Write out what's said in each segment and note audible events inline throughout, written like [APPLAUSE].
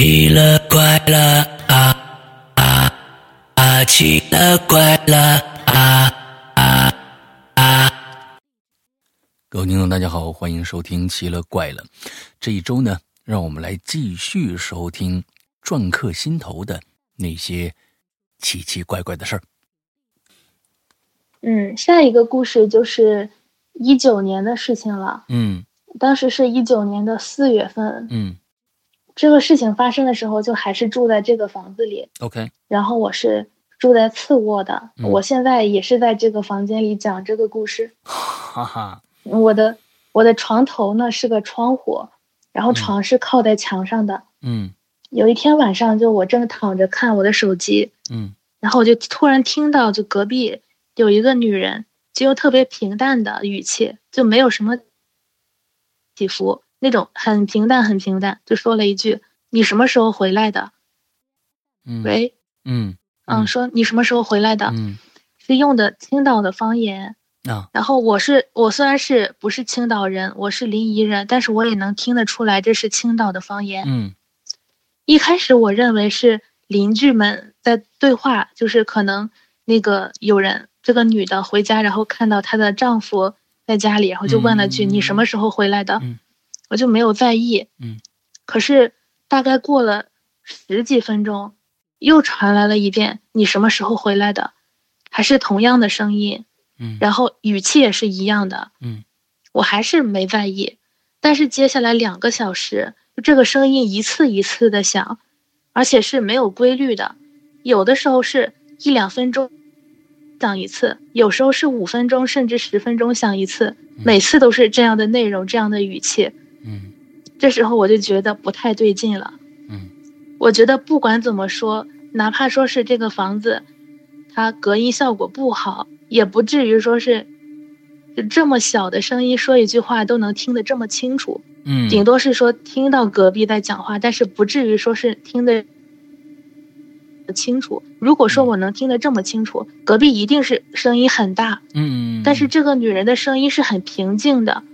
奇了怪了啊啊啊！奇了怪了啊啊啊！各位听众，大家好，欢迎收听《奇了怪了》。这一周呢，让我们来继续收听篆刻心头的那些奇奇怪怪的事儿。嗯，下一个故事就是一九年的事情了。嗯当时是一九年的四月份，嗯这个事情发生的时候，就还是住在这个房子里，，OK，然后我是住在次卧的，嗯。我现在也是在这个房间里讲这个故事。[LAUGHS] 哈哈，我的我的床头呢是个窗户，然后嗯。床是靠在墙上的。嗯。有一天晚上，就我正躺着看我的手机，嗯。然后我就突然听到，就隔壁有一个女人，就用特别平淡的语气，就没有什么起伏，那种很平淡很平淡，就说了一句：“你什么时候回来的？”嗯，喂，嗯嗯，说你什么时候回来的？嗯是用的青岛的方言。啊然后我是我虽然是不是青岛人，我是临沂人，但是我也能听得出来这是青岛的方言。嗯一开始我认为是邻居们在对话，就是可能那个有人这个女的回家，然后看到她的丈夫在家里，然后就问了句：“嗯你什么时候回来的？”嗯我就没有在意。嗯可是大概过了十几分钟，又传来了一遍：“你什么时候回来的？”还是同样的声音，嗯，然后语气也是一样的。嗯我还是没在意。但是接下来两个小时，这个声音一次一次的响，而且是没有规律的，有的时候是一两分钟响一次，有时候是五分钟甚至十分钟响一次，每次都是这样的内容，这样的语气。嗯这时候我就觉得不太对劲了。嗯我觉得不管怎么说，哪怕说是这个房子，它隔音效果不好，也不至于说是就这么小的声音说一句话都能听得这么清楚，嗯，顶多是说听到隔壁在讲话，但是不至于说是听得清楚。如果说我能听得这么清楚，隔壁一定是声音很大，嗯，但是这个女人的声音是很平静的，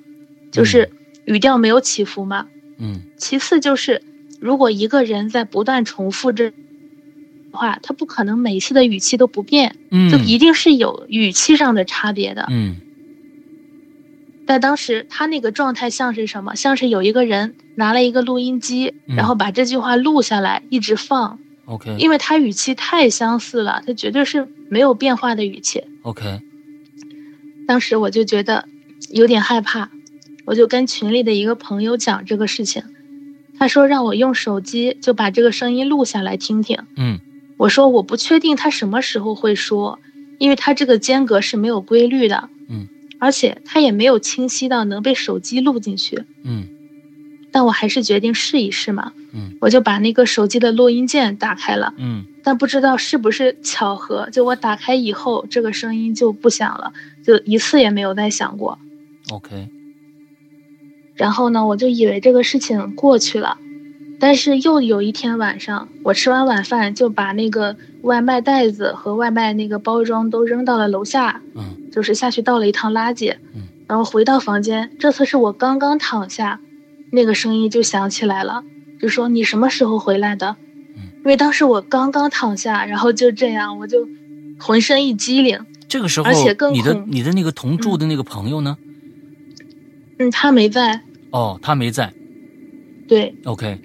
就是语调没有起伏吗。嗯其次就是，如果一个人在不断重复这话，他不可能每次的语气都不变，嗯，就一定是有语气上的差别的。嗯但当时他那个状态像是什么？像是有一个人拿了一个录音机，嗯然后把这句话录下来，一直放，OK 因为他语气太相似了，他绝对是没有变化的语气。OK 当时我就觉得有点害怕，我就跟群里的一个朋友讲这个事情，他说让我用手机就把这个声音录下来听听。嗯我说我不确定他什么时候会说，因为他这个间隔是没有规律的，嗯，而且他也没有清晰到能被手机录进去。嗯但我还是决定试一试嘛，嗯我就把那个手机的录音键打开了，嗯但不知道是不是巧合，就我打开以后，这个声音就不响了，就一次也没有再响过。OK 然后呢，我就以为这个事情过去了，但是又有一天晚上，我吃完晚饭就把那个外卖袋子和外卖那个包装都扔到了楼下，嗯就是下去倒了一趟垃圾嗯，然后回到房间，这次是我刚刚躺下，那个声音就响起来了，就说你什么时候回来的？嗯因为当时我刚刚躺下，然后就这样，我就浑身一激灵，这个时候而且更你的你的那个同住的那个朋友呢？嗯，他没在，哦，他没在。对，OK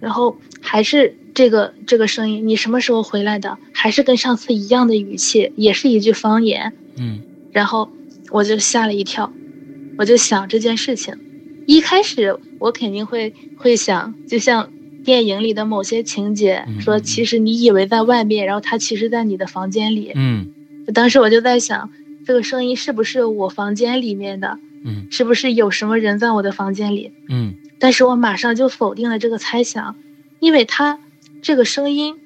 然后还是这个这个声音，你什么时候回来的？还是跟上次一样的语气，也是一句方言。嗯然后我就吓了一跳，我就想这件事情。一开始我肯定会会想，就像电影里的某些情节嗯，说嗯其实你以为在外面，然后他其实在你的房间里。嗯当时我就在想，这个声音是不是我房间里面的？嗯。是不是有什么人在我的房间里？嗯。但是我马上就否定了这个猜想，因为他这个声音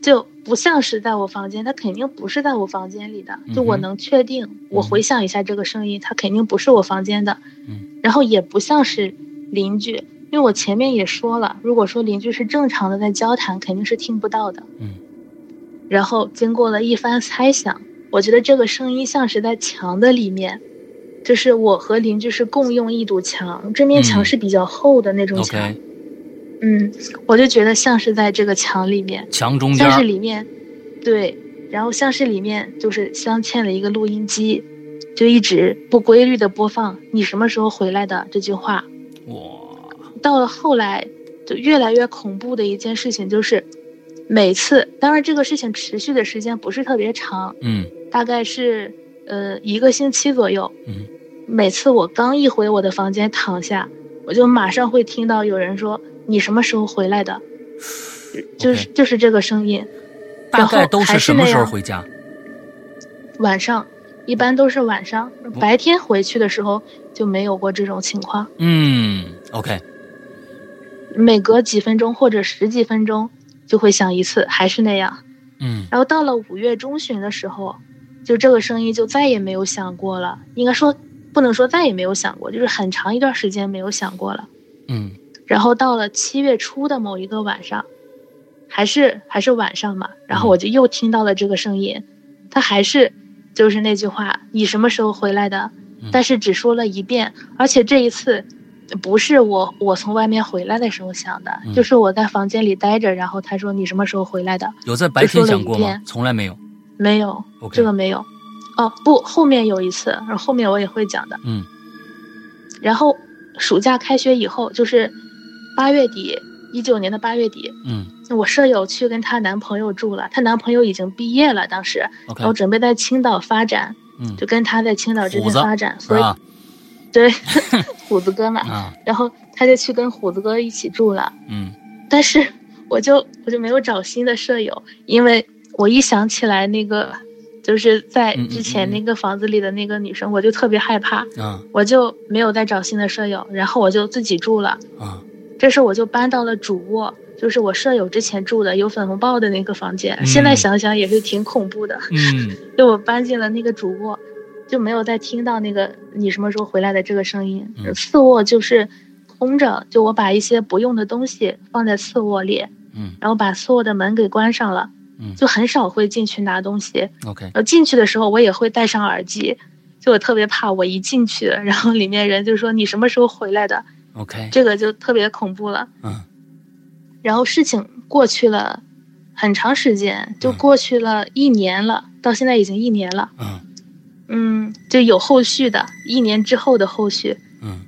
就不像是在我房间，他肯定不是在我房间里的，就我能确定，我回想一下这个声音，它肯定不是我房间的，嗯。然后也不像是邻居，因为我前面也说了，如果说邻居是正常的在交谈，肯定是听不到的。嗯。然后经过了一番猜想，我觉得这个声音像是在墙的里面，就是我和邻居是共用一堵墙，这面墙嗯是比较厚的那种墙。嗯，我就觉得像是在这个墙里面，墙中间像是，里面，对，然后像是里面就是镶嵌了一个录音机，就一直不规律的播放“你什么时候回来的”这句话。哇，到了后来，就越来越恐怖的一件事情就是，每次，当然这个事情持续的时间不是特别长，嗯大概是呃一个星期左右。嗯，每次我刚一回我的房间躺下，我就马上会听到有人说：“你什么时候回来的？”就是就是这个声音。大概都是什么时候回家？晚上，一般都是晚上，白天回去的时候就没有过这种情况。嗯，OK，每隔几分钟或者十几分钟就会响一次，还是那样。嗯然后到了五月中旬的时候，就这个声音就再也没有响过了。应该说不能说再也没有响过，就是很长一段时间没有响过了。嗯然后到了七月初的某一个晚上，还是还是晚上嘛，然后我就又听到了这个声音，他还是就是那句话：“你什么时候回来的？”但是只说了一遍，而且这一次不是我我从外面回来的时候响的，嗯就是我在房间里待着，然后他说：“你什么时候回来的有在白天就说了响过吗？从来没有。？”没有这个没有。哦，不，后面有一次，然后后面我也会讲的。嗯。然后暑假开学以后，就是八月底，一九年的八月底，嗯。我舍友去跟她男朋友住了，她男朋友已经毕业了，当时然后准备在青岛发展，嗯，就跟他在青岛这边发展，所以吧？[LAUGHS] 对 [LAUGHS] 虎子哥嘛，[LAUGHS] 啊，然后他就去跟虎子哥一起住了，嗯。但是我就我就没有找新的舍友，因为我一想起来那个就是在之前那个房子里的那个女生，我就特别害怕，啊我就没有再找新的舍友，然后我就自己住了。啊这时候我就搬到了主卧，就是我舍友之前住的有粉红豹的那个房间。嗯 [LAUGHS] 现在想想也是挺恐怖的，嗯 [LAUGHS] 就我搬进了那个主卧，就没有再听到那个你什么时候回来的这个声音。嗯次卧就是空着，就我把一些不用的东西放在次卧里，嗯然后把次卧的门给关上了，嗯。就很少会进去拿东西。，OK，然后进去的时候我也会戴上耳机，就我特别怕我一进去，然后里面人就说你什么时候回来的，OK，这个就特别恐怖了。嗯。然后事情过去了很长时间，就嗯过去了一年了，到现在已经一年了。嗯。嗯，就有后续的，一年之后的后续，嗯。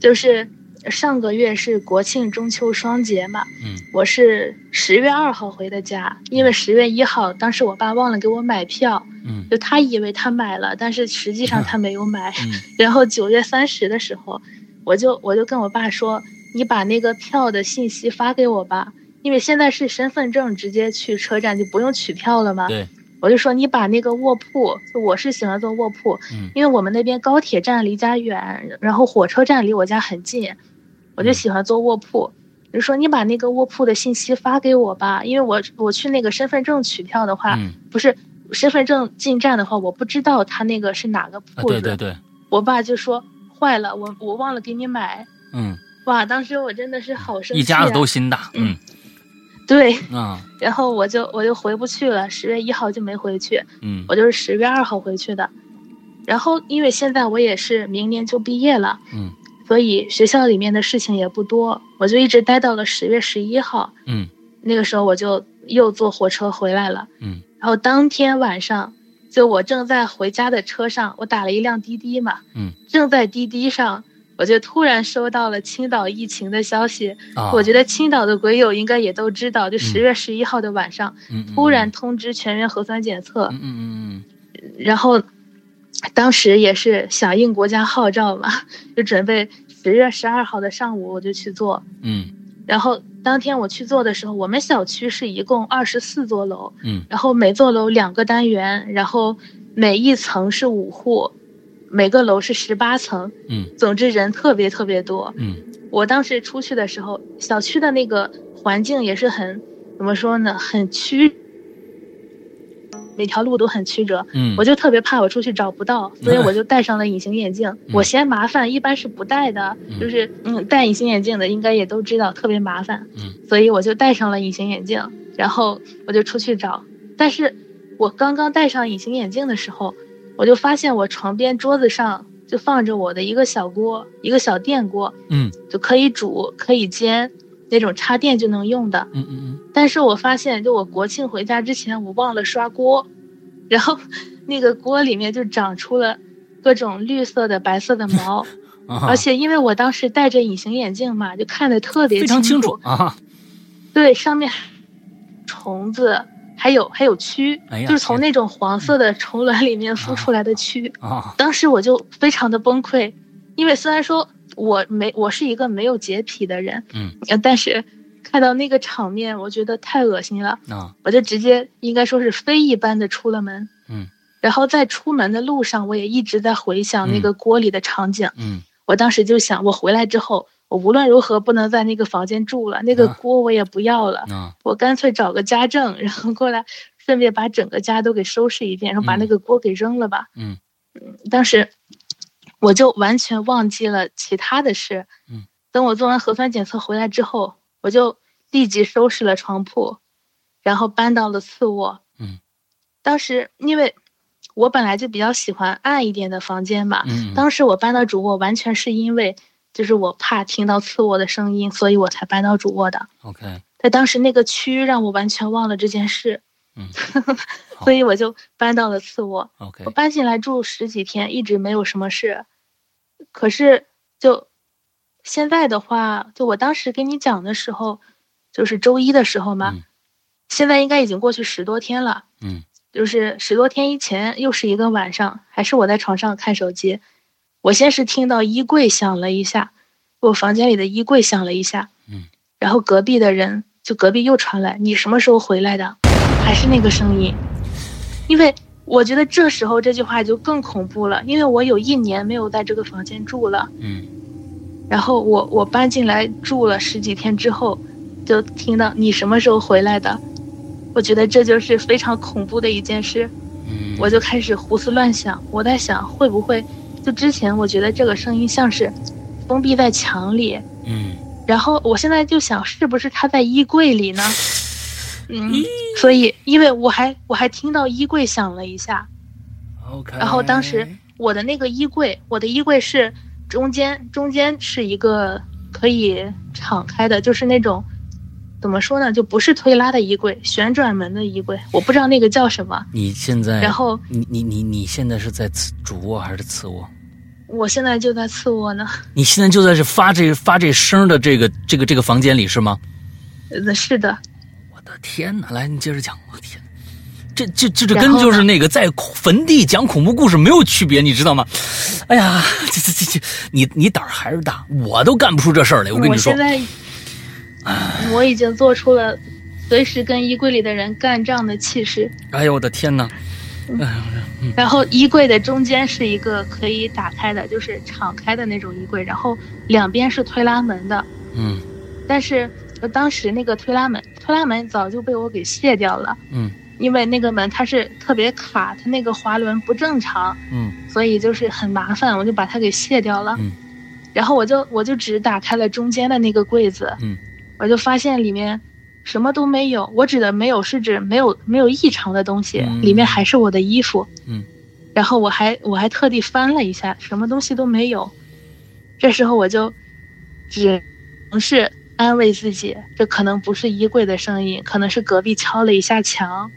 就是上个月是国庆中秋双节嘛，嗯我是十月二号回的家，因为十月一号当时我爸忘了给我买票，嗯就他以为他买了，但是实际上 [LAUGHS] 他没有买。嗯 [LAUGHS] 然后九月三十的时候，我就我就跟我爸说，你把那个票的信息发给我吧，因为现在是身份证直接去车站就不用取票了嘛。对，我就说你把那个卧铺，就我是喜欢坐卧铺，嗯因为我们那边高铁站离家远，然后火车站离我家很近，我就喜欢坐卧铺。就说你把那个卧铺的信息发给我吧，因为我我去那个身份证取票的话，嗯不是身份证进站的话，我不知道他那个是哪个啊，铺子。对对对，我爸就说坏了，我我忘了给你买。嗯，哇，当时我真的是好生气、啊，一家子都心大，嗯对，[LAUGHS] 啊。然后我就我就回不去了，十月一号就没回去，嗯。我就是十月二号回去的。然后因为现在我也是明年就毕业了，嗯。所以学校里面的事情也不多，我就一直待到了十月十一号。嗯。那个时候我就又坐火车回来了，嗯。然后当天晚上，就我正在回家的车上，我打了一辆滴滴嘛，嗯。正在滴滴上，我就突然收到了青岛疫情的消息。啊，我觉得青岛的鬼友应该也都知道，就十月十一号的晚上，突然通知全员核酸检测，嗯嗯嗯然后当时也是响应国家号召嘛，[LAUGHS] 就准备十月十二号的上午我就去做。嗯。然后当天我去做的时候，我们小区是一共二十四座楼，嗯。然后每座楼两个单元，然后每一层是五户，每个楼是十八层，嗯总之人特别特别多。嗯我当时出去的时候，小区的那个环境也是很怎么说呢，很曲，每条路都很曲折。嗯，我就特别怕我出去找不到，所以我就戴上了隐形眼镜。我嫌麻烦，一般是不戴的，嗯就是嗯，戴隐形眼镜的应该也都知道特别麻烦，嗯所以我就戴上了隐形眼镜，然后我就出去找。但是我刚刚戴上隐形眼镜的时候，我就发现我床边桌子上就放着我的一个小锅，一个小电锅，嗯就可以煮可以煎，那种插电就能用的。嗯嗯但是我发现，就我国庆回家之前，我忘了刷锅，然后 [LAUGHS] 那个锅里面就长出了各种绿色的、白色的毛，而且因为我当时戴着隐形眼镜嘛，就看得特别非常清楚。啊，对，上面虫子，还有还有蛆，哎就是从那种黄色的虫卵里面孵出来的蛆。啊，当时我就非常的崩溃，因为虽然说我没我是一个没有洁癖的人，嗯呃，但是看到那个场面，我觉得太恶心了，啊，我就直接应该说是飞一般的出了门。嗯然后在出门的路上，我也一直在回想那嗯个锅里的场景。嗯我当时就想，我回来之后，我无论如何不能在那个房间住了，那个啊锅我也不要了，啊，我干脆找个家政，然后过来，顺便把整个家都给收拾一遍，然后把那嗯个锅给扔了吧。嗯当时我就完全忘记了其他的事。嗯，等我做完核酸检测回来之后，我就立即收拾了床铺，然后搬到了次卧。嗯，当时因为我本来就比较喜欢暗一点的房间嘛，嗯，当时我搬到主卧完全是因为就是我怕听到次卧的声音，所以我才搬到主卧的。OK，在当时那个区让我完全忘了这件事，嗯所以我就搬到了次卧。OK，我搬进来住十几天，一直没有什么事。可是就现在的话，就我当时跟你讲的时候，就是周一的时候嘛，嗯现在应该已经过去十多天了。嗯就是十多天以前，又是一个晚上，还是我在床上看手机，我先是听到衣柜响了一下，我房间里的衣柜响了一下，嗯，然后隔壁的人就隔壁又传来你什么时候回来的，还是那个声音，因为我觉得这时候这句话就更恐怖了，因为我有一年没有在这个房间住了，嗯。然后我我搬进来住了十几天之后，就听到你什么时候回来的，我觉得这就是非常恐怖的一件事。嗯，我就开始胡思乱想，我在想会不会，就之前我觉得这个声音像是封闭在墙里，嗯然后我现在就想是不是他在衣柜里呢？[LAUGHS] 嗯，所以因为我还我还听到衣柜响了一下，OK，然后当时我的那个衣柜，我的衣柜是中间中间是一个可以敞开的，就是那种怎么说呢，就不是推拉的衣柜，旋转门的衣柜，我不知道那个叫什么。你现在，然后你你你你现在是在次主卧还是次卧？我现在就在次卧呢。你现在就在这发这发这声的这个这个这个房间里是吗？呃，是的，我的天哪！来，你接着讲。我天，这这这这跟就是那个在坟地讲恐怖故事没有区别，你知道吗？哎呀，这这这这，你你胆儿还是大，我都干不出这事儿来。我跟你说我现，在我已经做出了随时跟衣柜里的人干仗的气势。哎呦我的天哪！然后衣柜的中间是一个可以打开的，就是敞开的那种衣柜，然后两边是推拉门的。嗯。但是呃当时那个推拉门，推拉门早就被我给卸掉了，嗯。因为那个门它是特别卡，它那个滑轮不正常，嗯。所以就是很麻烦，我就把它给卸掉了。嗯。然后我就我就只打开了中间的那个柜子，嗯。我就发现里面什么都没有。我指的没有是指没有没有异常的东西，嗯里面还是我的衣服。嗯，然后我还我还特地翻了一下，什么东西都没有。这时候我就只能是安慰自己，这可能不是衣柜的声音，可能是隔壁敲了一下墙。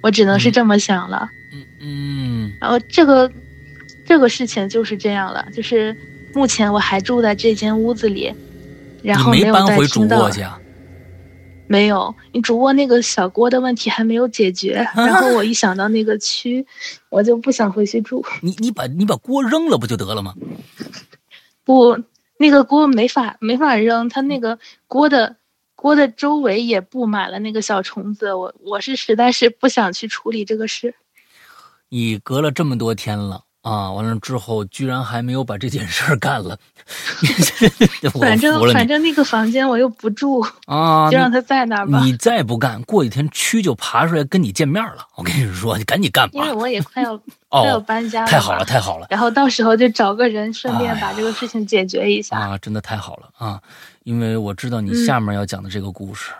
我只能是这么想了。嗯嗯然后这个这个事情就是这样了，就是目前我还住在这间屋子里，然后没有再搬回主听到卧去啊？没有，你主卧那个小锅的问题还没有解决，[LAUGHS] 然后我一想到那个蛆，我就不想回去住。你你把你把锅扔了不就得了吗？不，那个锅没法没法扔，它那个锅的锅的周围也布满了那个小虫子，我我是实在是不想去处理这个事。你隔了这么多天了啊，完了之后居然还没有把这件事儿干了，[LAUGHS] 反正反正那个房间我又不住，啊！就让他在那儿吧。你再不干，过几天蛆就爬出来跟你见面了。我跟你说，你赶紧干吧。因为我也快要、[LAUGHS] 快要哦，搬家了，太好了，。太好了然后到时候就找个人，顺便把这个事情解决一下。啊！真的太好了啊！因为我知道你嗯下面要讲的这个故事。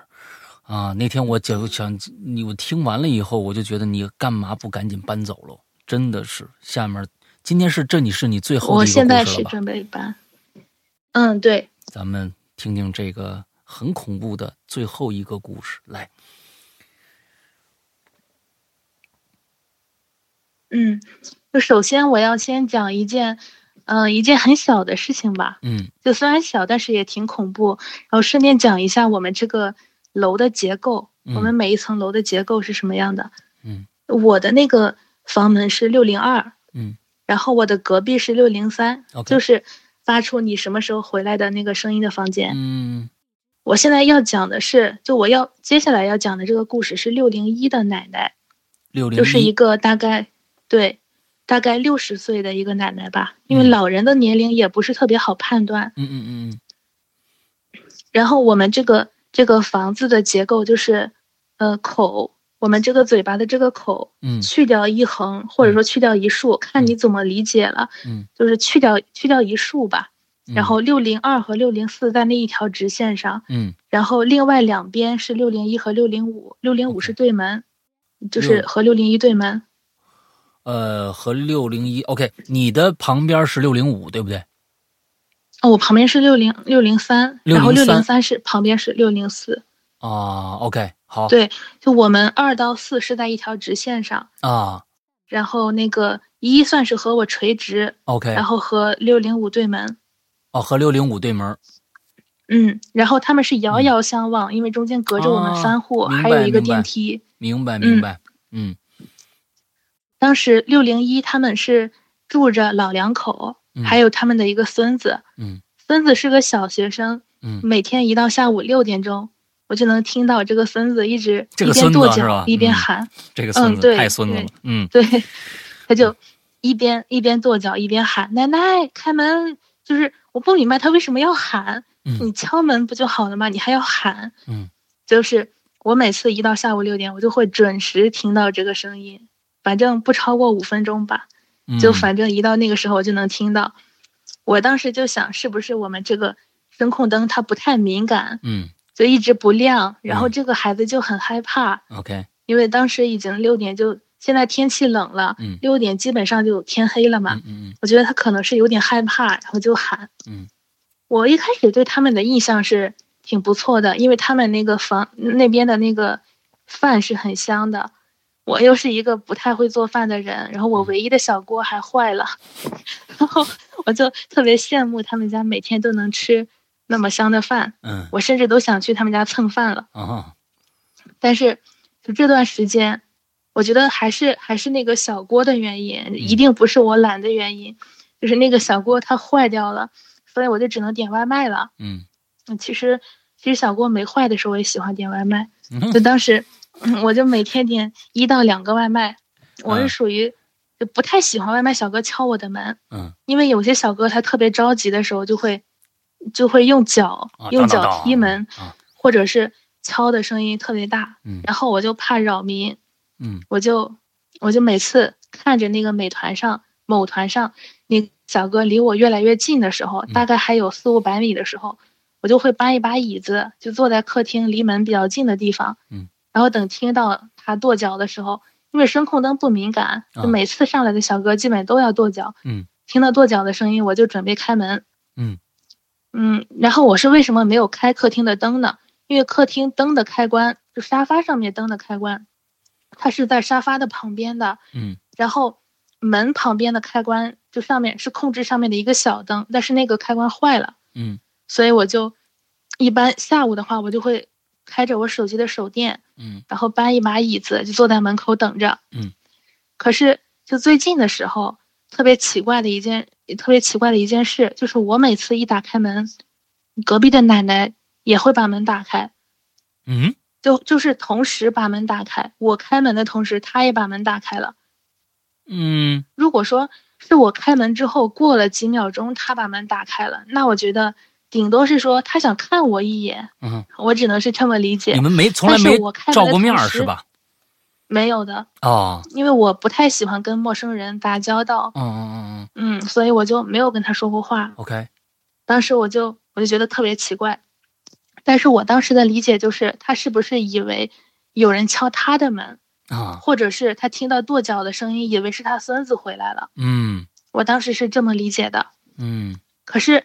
啊，那天我就想你，我听完了以后，我就觉得你干嘛不赶紧搬走喽？真的是，下面今天是这里是你最后的一个我现在故事了吧？是准备搬。嗯，对，咱们听听这个很恐怖的最后一个故事。来，嗯，就首先我要先讲一件，嗯、一件很小的事情吧。嗯就虽然小，但是也挺恐怖。然后顺便讲一下我们这个楼的结构，嗯我们每一层楼的结构是什么样的。嗯我的那个房门是六零二，嗯然后我的隔壁是六零三就是发出你什么时候回来的那个声音的房间。嗯我现在要讲的是，就我要接下来要讲的这个故事是六零一的奶奶，六零就是一个大概对，大概六十岁的一个奶奶吧，因为嗯老人的年龄也不是特别好判断。嗯嗯嗯然后我们这个这个房子的结构就是，呃，口，我们这个嘴巴的这个口嗯去掉一横，或者说去掉一竖，看你怎么理解了。嗯，就是去掉去掉一竖吧。嗯，然后六零二和六零四在那一条直线上，嗯然后另外两边是六零一和六零五，六零五是对门，就是和六零一对门。呃和六零一 OK，你的旁边是六零五对不对？哦，我旁边是六零六零三，然后六603零三是旁边是六零四。啊，OK，好，对，就我们二到四是在一条直线上，啊然后那个一算是和我垂直，，OK，然后和六零五对门。哦和六零五对门，嗯，然后他们是遥遥相望，因为中间隔着我们哦三户，明还有一个电梯。明白明白，嗯当时六零一他们是住着老两口，嗯还有他们的一个孙子。嗯孙子是个小学生，嗯每天一到下午六点钟，我就能听到这个孙子一直这个孙子一边跺脚一边嗯喊，这个孙子对太孙子了对，嗯。[LAUGHS] 对，他就一边一边跺脚一边喊奶奶开门，就是我不明白他为什么要喊，嗯你敲门不就好了吗？你还要喊，嗯，就是我每次一到下午六点，我就会准时听到这个声音，反正不超过五分钟吧，嗯，就反正一到那个时候我就能听到。我当时就想，是不是我们这个声控灯它不太敏感，嗯就一直不亮，然后嗯这个孩子就很害怕，OK，因为当时已经六点就，现在天气冷了，嗯六点基本上就天黑了嘛。嗯嗯我觉得他可能是有点害怕，然后就喊。嗯我一开始对他们的印象是挺不错的，因为他们那个房那边的那个饭是很香的。我又是一个不太会做饭的人，然后我唯一的小锅还坏了，[LAUGHS] 然后我就特别羡慕他们家每天都能吃那么香的饭，嗯我甚至都想去他们家蹭饭了。啊但是就这段时间，我觉得还是还是那个小锅的原因，一定不是我懒的原因，就是那个小锅它坏掉了，所以我就只能点外卖了。嗯嗯，其实其实小锅没坏的时候，我也喜欢点外卖。嗯就当时，[CLEARS THROAT] 嗯我就每天点一到两个外卖。我嗯是属于就不太喜欢外卖小哥敲我的门，嗯因为有些小哥他特别着急的时候，就会就会用脚啊用脚踢门，啊。或者是敲的声音特别大。嗯。然后我就怕扰民，嗯。我就我就每次看着那个美团上某团上那小哥离我越来越近的时候，嗯。大概还有四五百米的时候，我就会搬一把椅子，就坐在客厅离门比较近的地方，嗯，然后等听到他跺脚的时候，因为声控灯不敏感，啊就每次上来的小哥基本都要跺脚，嗯，听到跺脚的声音我就准备开门，嗯嗯，然后我是为什么没有开客厅的灯呢？因为客厅灯的开关，就沙发上面灯的开关，它是在沙发的旁边的，嗯然后门旁边的开关就上面是控制上面的一个小灯，但是那个开关坏了，嗯所以我就一般下午的话，我就会开着我手机的手电，嗯然后搬一把椅子就坐在门口等着。嗯，可是就最近的时候，特别奇怪的一件特别奇怪的一件事，就是我每次一打开门，隔壁的奶奶也会把门打开。嗯就就是同时把门打开，我开门的同时，她也把门打开了。嗯如果说是我开门之后过了几秒钟，她把门打开了，那我觉得顶多是说他想看我一眼，嗯，我只能是这么理解你。们没从来但是没照过面是吧？没有的，哦，因为我不太喜欢跟陌生人打交道，嗯嗯嗯嗯嗯，所以我就没有跟他说过话。，OK，当时我就我就觉得特别奇怪，但是我当时的理解就是他是不是以为有人敲他的门，啊，或者是他听到跺脚的声音，以为是他孙子回来了。嗯我当时是这么理解的。嗯可是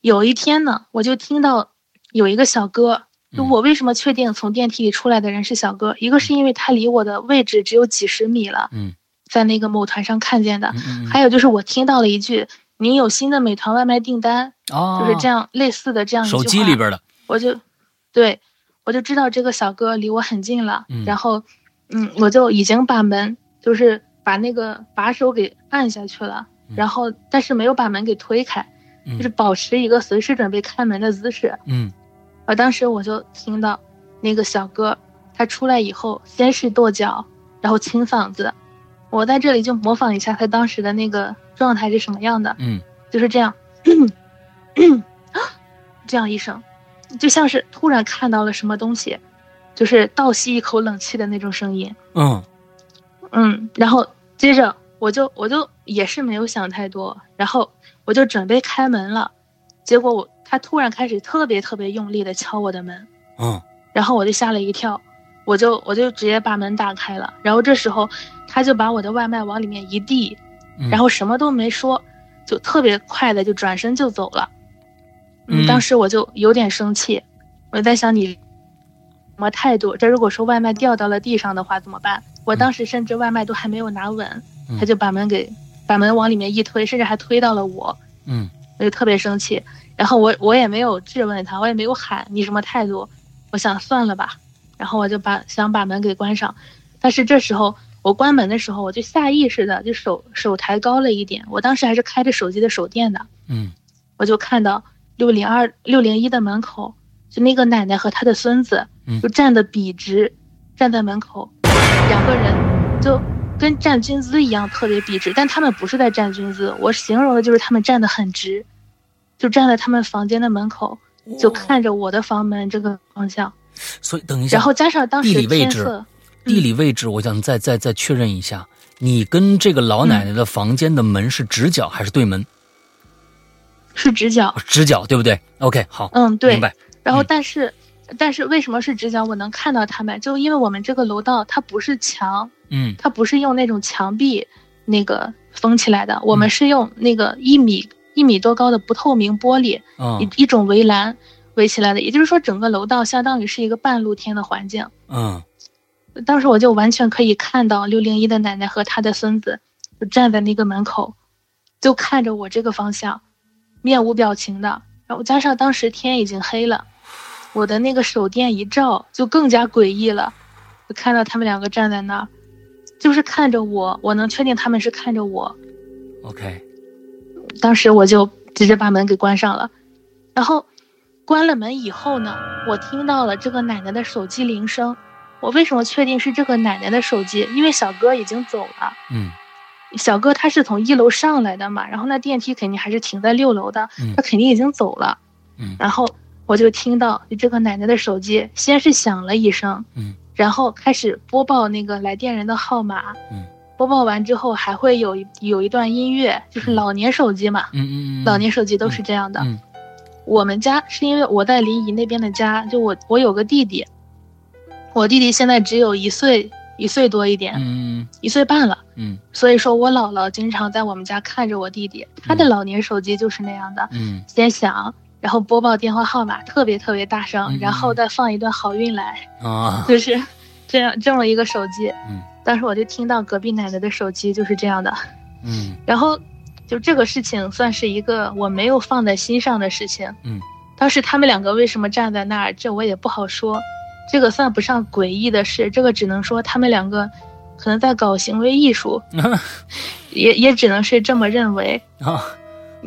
有一天呢，我就听到有一个小哥。就嗯我为什么确定从电梯里出来的人是小哥？一个是因为他离我的位置只有几十米了，嗯在那个某团上看见的。还有就是我听到了一句“您有新的美团外卖订单”，哦，就是这样类似的这样一句话。手机里边的，我就，对，我就知道这个小哥离我很近了。嗯然后，嗯，我就已经把门，就是把那个把手给按下去了，嗯然后但是没有把门给推开，嗯就是保持一个随时准备开门的姿势。嗯而当时我就听到那个小哥他出来以后，先是跺脚，然后清嗓子。我在这里就模仿一下他当时的那个状态是什么样的。嗯就是这样，[COUGHS] 这样一声，就像是突然看到了什么东西，就是倒吸一口冷气的那种声音。嗯嗯，然后接着我就我就也是没有想太多，然后我就准备开门了，结果我他突然开始特别特别用力的敲我的门，嗯然后我就吓了一跳，我就我就直接把门打开了，然后这时候他就把我的外卖往里面一递，嗯，然后什么都没说，就特别快的就转身就走了。嗯当时我就有点生气，我在想你什么态度？这如果说外卖掉到了地上的话怎么办？我当时甚至外卖都还没有拿稳，嗯他就把门给把门往里面一推，甚至还推到了我，嗯我就特别生气。然后我我也没有质问他，我也没有喊你什么态度，我想算了吧，然后我就把想把门给关上，但是这时候我关门的时候，我就下意识的就手手抬高了一点，我当时还是开着手机的手电的，嗯。我就看到六零二六零一的门口，就那个奶奶和她的孙子嗯。就站的笔直，站在门口，两个人就跟站军姿一样特别笔直，但他们不是在站军姿，我形容的就是他们站得很直，就站在他们房间的门口，就看着我的房门这个方向，所以等一下，然后加上当时地理位置天色，地理位置，我想再再再确认一下，你跟这个老奶奶的房间的门是直角还是对门？是直角，直角，对不对？OK，好，嗯对明，白。然后嗯但是。但是为什么是直角？我能看到他们，就因为我们这个楼道它不是墙，嗯它不是用那种墙壁那个封起来的，我们嗯是用那个一米一米多高的不透明玻璃嗯一一种围栏围起来的。也就是说，整个楼道相当于是一个半露天的环境。嗯当时我就完全可以看到六零一的奶奶和她的孙子就站在那个门口，就看着我这个方向，面无表情的。然后加上当时天已经黑了，我的那个手电一照，就更加诡异了。就看到他们两个站在那儿，就是看着我，我能确定他们是看着我。，OK，当时我就直接把门给关上了，然后关了门以后呢，我听到了这个奶奶的手机铃声。我为什么确定是这个奶奶的手机？因为小哥已经走了。嗯小哥他是从一楼上来的嘛，然后那电梯肯定还是停在六楼的，嗯他肯定已经走了。嗯然后我就听到这个奶奶的手机先是响了一声，嗯然后开始播报那个来电人的号码。嗯播报完之后还会有一有一段音乐，就是老年手机嘛，嗯嗯嗯，老年手机都是这样的。嗯我们家是因为我在临沂那边的家，就我我有个弟弟，我弟弟现在只有一岁一岁多一点，嗯一岁半了。嗯。所以说我姥姥经常在我们家看着我弟弟，他的老年手机就是那样的，嗯。先响，然后播报电话号码，特别特别大声嗯，然后再放一段好运来，啊，就是这样这么一个手机。嗯当时我就听到隔壁奶奶的手机就是这样的，嗯 [LAUGHS] 然后就这个事情算是一个我没有放在心上的事情。嗯，当时他们两个为什么站在那儿，这我也不好说，这个算不上诡异的事，这个只能说他们两个可能在搞行为艺术，[LAUGHS] 也也只能是这么认为。啊，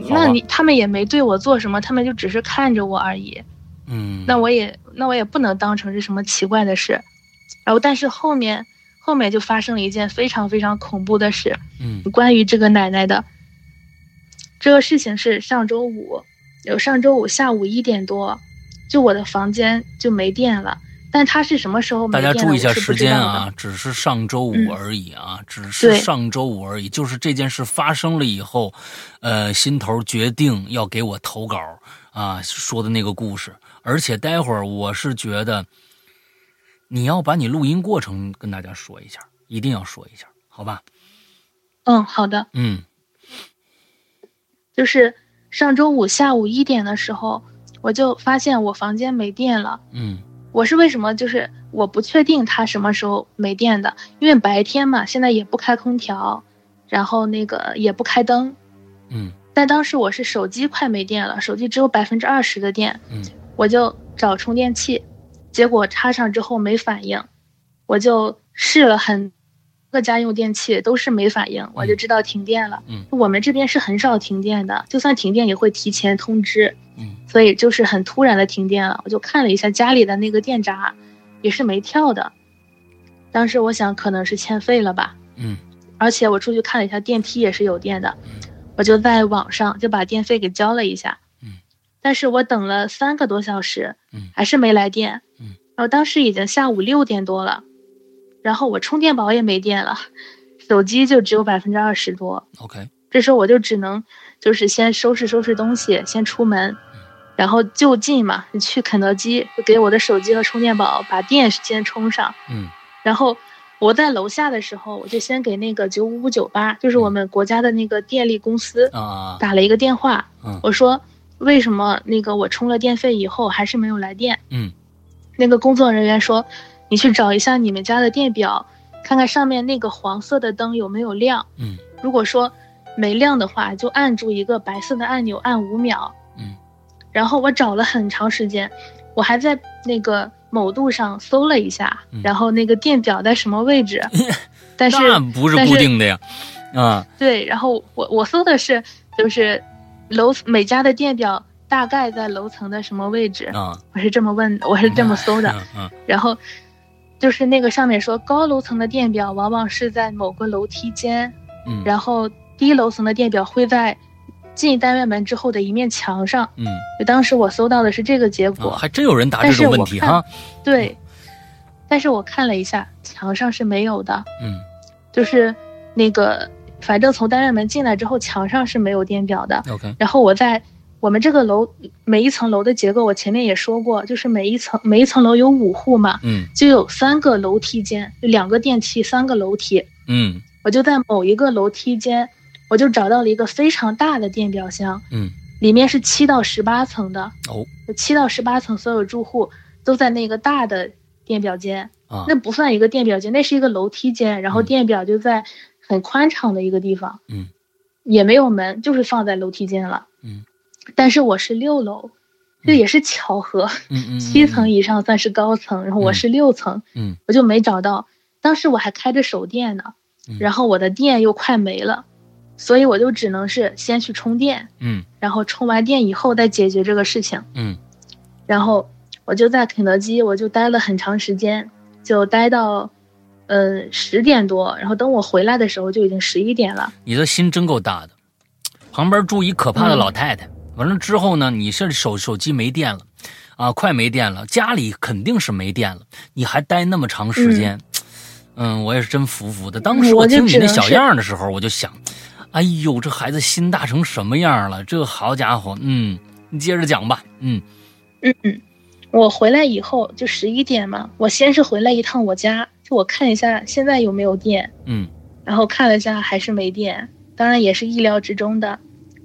那你他们也没对我做什么，他们就只是看着我而已。嗯，那我也那我也不能当成是什么奇怪的事。然后，但是后面后面就发生了一件非常非常恐怖的事，嗯关于这个奶奶的。这个事情是上周五，有上周五下午一点多，就我的房间就没电了。但它是什么时候没大电大？家注意一下时间啊，只是上周五嗯而已啊，只是上周五而已。就是这件事发生了以后，呃，心头决定要给我投稿啊，说的那个故事。而且待会儿我是觉得，你要把你录音过程跟大家说一下，一定要说一下，好吧？嗯，好的。嗯就是上周五下午一点的时候，我就发现我房间没电了。嗯我是为什么就是我不确定它什么时候没电的，因为白天嘛，现在也不开空调，然后那个也不开灯。嗯但当时我是手机快没电了，手机只有百分之二十的电，嗯我就找充电器，结果插上之后没反应，我就试了很多个家用电器都是没反应，我就知道停电了。嗯我们这边是很少停电的，就算停电也会提前通知，嗯所以就是很突然的停电了。我就看了一下家里的那个电闸，也是没跳的。当时我想可能是欠费了吧，嗯而且我出去看了一下电梯也是有电的嗯，我就在网上就把电费给交了一下。嗯，但是我等了三个多小时，嗯还是没来电。嗯，然后当时已经下午六点多了，然后我充电宝也没电了，手机就只有百分之二十多。，OK，这时候我就只能就是先收拾收拾东西，先出门，然后就近嘛，去肯德基就给我的手机和充电宝把电先充上。嗯然后我在楼下的时候，我就先给那个九五五九八，就是我们国家的那个电力公司啊打了一个电话，嗯我说为什么那个我充了电费以后还是没有来电？嗯那个工作人员说，你去找一下你们家的电表，看看上面那个黄色的灯有没有亮。嗯如果说没亮的话，就按住一个白色的按钮，按五秒。嗯然后我找了很长时间，我还在那个某度上搜了一下，嗯然后那个电表在什么位置，[LAUGHS] 但是那不是固定的呀，啊对，然后我我搜的是就是楼每家的电表大概在楼层的什么位置，啊，我是这么问的，我是这么搜的，嗯嗯。然后就是那个上面说高楼层的电表往往是在某个楼梯间，嗯，然后低楼层的电表会在进单元门之后的一面墙上。嗯。就当时我搜到的是这个结果，啊，还真有人答这但是种问我看题哈，对，但是我看了一下，墙上是没有的，嗯。就是那个反正从单元门进来之后，墙上是没有电表的。，OK，然后我在我们这个楼每一层楼的结构，我前面也说过，就是每一层每一层楼有五户嘛，嗯。就有三个楼梯间，两个电梯，三个楼梯。嗯。我就在某一个楼梯间，我就找到了一个非常大的电表箱，嗯，里面是七到十八层的，哦。七到十八层所有住户都在那个大的电表间，啊，那不算一个电表间，那是一个楼梯间，然后嗯。电表就在很宽敞的一个地方，嗯，也没有门，就是放在楼梯间了，嗯，但是我是六楼，这也是巧合，嗯嗯，[LAUGHS] 七层以上算是高层，然后我是六层，嗯。我就没找到，当时我还开着手电呢嗯，然后我的电又快没了，所以我就只能是先去充电，嗯。然后充完电以后再解决这个事情。嗯。然后我就在肯德基，我就待了很长时间，就待到，呃十点多，然后等我回来的时候就已经十一点了。你的心真够大的，旁边住一可怕的老太太，完了之后呢，你是手手机没电了，啊，快没电了，家里肯定是没电了，你还待那么长时间，嗯，我也是真服服的。当时我听你那小样的时候，我就想，哎呦，这孩子心大成什么样了？这好家伙，嗯，你接着讲吧，嗯嗯嗯，我回来以后就十一点嘛，我先是回来一趟我家，就我看一下现在有没有电，嗯然后看了一下还是没电，当然也是意料之中的，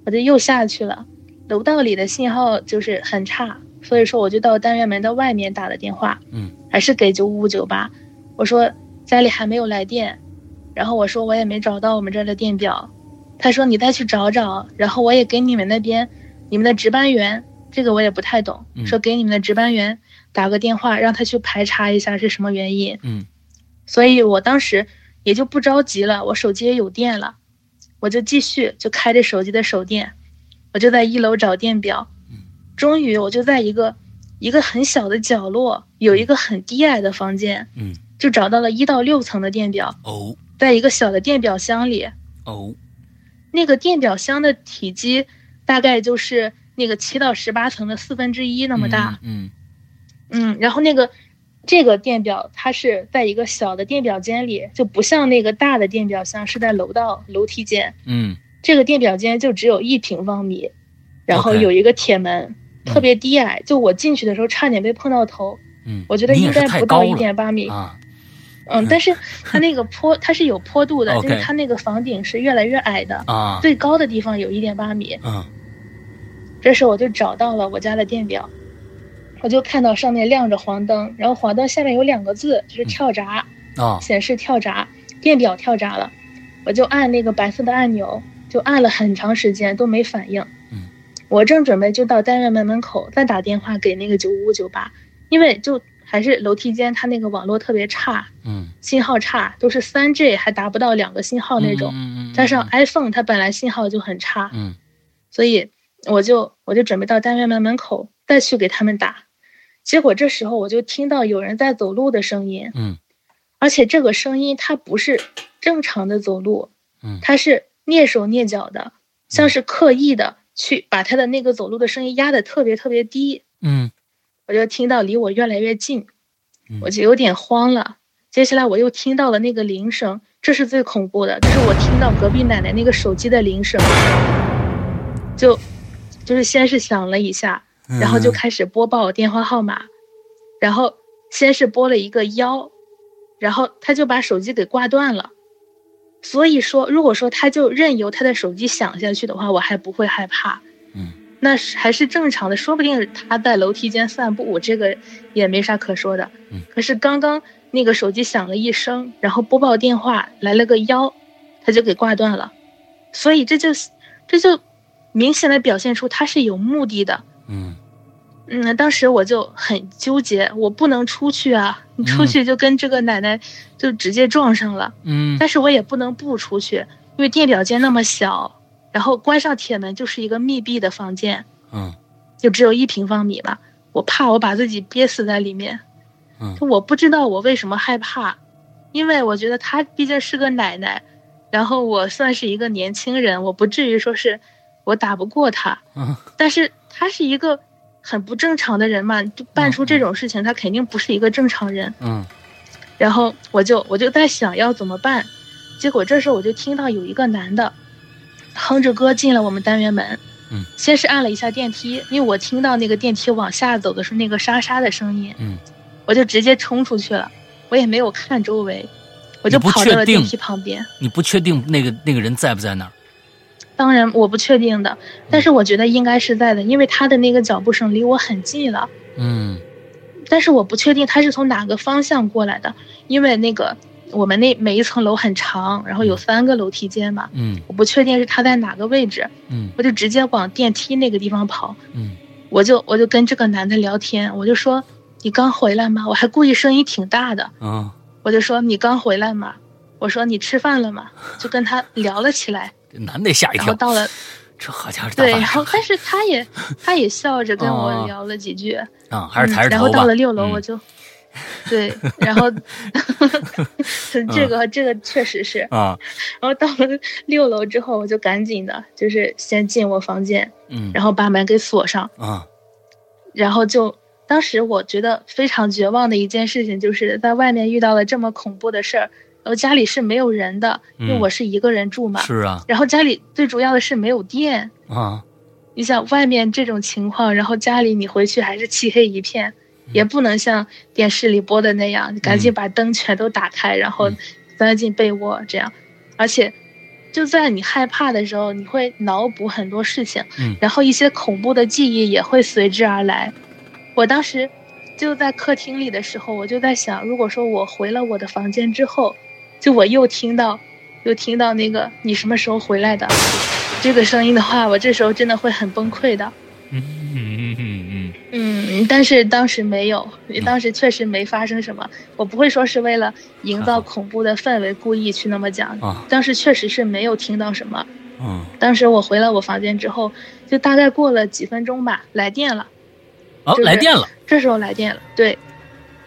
我就又下去了。楼道里的信号就是很差，所以说我就到单元门的外面打了电话，嗯，还是给九五五九八，我说家里还没有来电，然后我说我也没找到我们这儿的电表，他说你再去找找，然后我也给你们那边你们的值班员，这个我也不太懂，嗯说给你们的值班员打个电话，让他去排查一下是什么原因，嗯。所以我当时也就不着急了，我手机也有电了，我就继续就开着手机的手电，我就在一楼找电表，终于我就在一个一个很小的角落，有一个很低矮的房间，嗯，就找到了一到六层的电表，哦在一个小的电表箱里，哦，那个电表箱的体积大概就是那个七到十八层的四分之一那么大，嗯。嗯，然后那个这个电表它是在一个小的电表间里，就不像那个大的电表箱是在楼道楼梯间。嗯这个电表间就只有一平方米，然后有一个铁门嗯。特别低矮，就我进去的时候差点被碰到头。嗯，我觉得应该不到一点八米，啊，嗯，但是它那个坡它是有坡度的，[LAUGHS] 就是它那个房顶是越来越矮的，啊，最高的地方有一点八米。嗯。这时候我就找到了我家的电表，我就看到上面亮着黄灯，然后黄灯下面有两个字，就是跳闸，啊。显示跳闸，电表跳闸了，我就按那个白色的按钮，就按了很长时间都没反应。嗯，我正准备就到单元门门口再打电话给那个九五五九八，因为就还是楼梯间它那个网络特别差，嗯。信号差，都是三 G 还达不到两个信号那种，嗯嗯。加上 iPhone 它本来信号就很差，嗯。所以我就我就准备到单元门门口再去给他们打，结果这时候我就听到有人在走路的声音，嗯。而且这个声音它不是正常的走路，嗯。它是蹑手蹑脚的，像是刻意的去把他的那个走路的声音压得特别特别低，嗯。我就听到离我越来越近嗯，我就有点慌了。接下来我又听到了那个铃声，这是最恐怖的，就是我听到隔壁奶奶那个手机的铃声，就就是先是响了一下，嗯，然后就开始播报我电话号码，然后先是拨了一个幺，然后他就把手机给挂断了。所以说，如果说他就任由他的手机响下去的话，我还不会害怕。嗯，那是还是正常的，说不定他在楼梯间散步，我这个也没啥可说的。嗯，可是刚刚那个手机响了一声，然后播报电话来了个幺，他就给挂断了，所以这就这就明显的表现出他是有目的的。嗯嗯，当时我就很纠结，我不能出去啊！你出去就跟这个奶奶就直接撞上了，嗯但是我也不能不出去，因为电表间那么小，然后关上铁门就是一个密闭的房间，嗯就只有一平方米吧，我怕我把自己憋死在里面。嗯我不知道我为什么害怕，因为我觉得她毕竟是个奶奶，然后我算是一个年轻人，我不至于说是我打不过她。嗯但是她是一个很不正常的人嘛，就办出这种事情，他肯定不是一个正常人。嗯然后我就我就在想要怎么办，结果这时候我就听到有一个男的哼着歌进了我们单元门。嗯，先是按了一下电梯，因为我听到那个电梯往下走的是那个沙沙的声音，嗯我就直接冲出去了，我也没有看周围，我就跑到了电梯旁边。你不确定那个那个人在不在那儿？当然我不确定的，但是我觉得应该是在的，因为他的那个脚步声离我很近了。嗯但是我不确定他是从哪个方向过来的，因为那个我们那每一层楼很长，然后有三个楼梯间嘛，嗯我不确定是他在哪个位置，嗯我就直接往电梯那个地方跑，嗯我就我就跟这个男的聊天，我就说你刚回来吗？我还故意声音挺大的，啊，我就说你刚回来吗？我说你吃饭了吗？就跟他聊了起来，这男的吓一跳，到了这好家伙，对，然后但是他也 [LAUGHS] 他也笑着跟哦。我聊了几句，啊，还是抬。然后。到了六楼，嗯。我就，对，然后 [LAUGHS] 这个这个确实是，啊，然后到了六楼之后，我就赶紧的，就是先进我房间，嗯。然后把门给锁上，啊。然后就当时我觉得非常绝望的一件事情，就是在外面遇到了这么恐怖的事儿，然后家里是没有人的，因为嗯我是一个人住嘛，是啊然后家里最主要的是没有电。啊你想外面这种情况，然后家里你回去还是漆黑一片，嗯也不能像电视里播的那样，你赶紧把灯全都打开，然后嗯钻进被窝这样。而且，就在你害怕的时候，你会脑补很多事情，嗯然后一些恐怖的记忆也会随之而来。我当时就在客厅里的时候，我就在想，如果说我回了我的房间之后，就我又听到，又听到那个你什么时候回来的这个声音的话，我这时候真的会很崩溃的。嗯嗯嗯嗯嗯，但是当时没有，当时确实没发生什么。我不会说是为了营造恐怖的氛围故意去那么讲。啊当时确实是没有听到什么。嗯当时我回了我房间之后，就大概过了几分钟吧，来电了。哦，就是来电了，这时候来电了，对，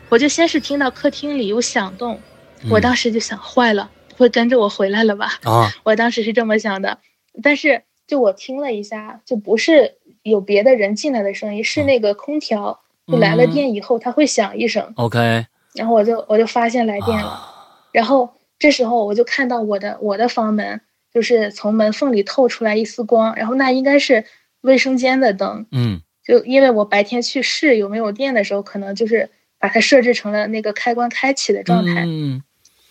我就先是听到客厅里有响动，我当时就想坏了，不会跟着我回来了吧？啊。[LAUGHS] 我当时是这么想的，但是就我听了一下，就不是有别的人进来的声音，是那个空调，就来了电以后它会响一声，，OK，然后我就我就发现来电了，啊。然后这时候我就看到我的我的房门就是从门缝里透出来一丝光，然后那应该是卫生间的灯，嗯。就因为我白天去试有没有电的时候，可能就是把它设置成了那个开关开启的状态，嗯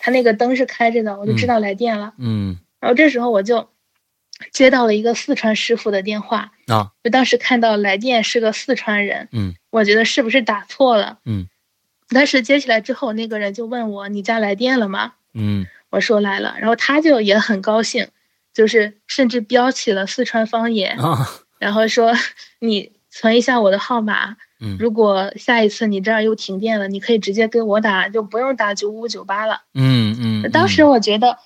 它那个灯是开着的，我就知道来电了。嗯然后这时候我就接到了一个四川师傅的电话啊，就当时看到来电是个四川人，嗯我觉得是不是打错了？嗯但是接起来之后，那个人就问我：“你家来电了吗嗯？”我说来了，然后他就也很高兴，就是甚至标起了四川方言，啊然后说：“ [LAUGHS] 你存一下我的号码，嗯。如果下一次你这儿又停电了，你可以直接给我打，就不用打九五九八了。嗯嗯，当时我觉得，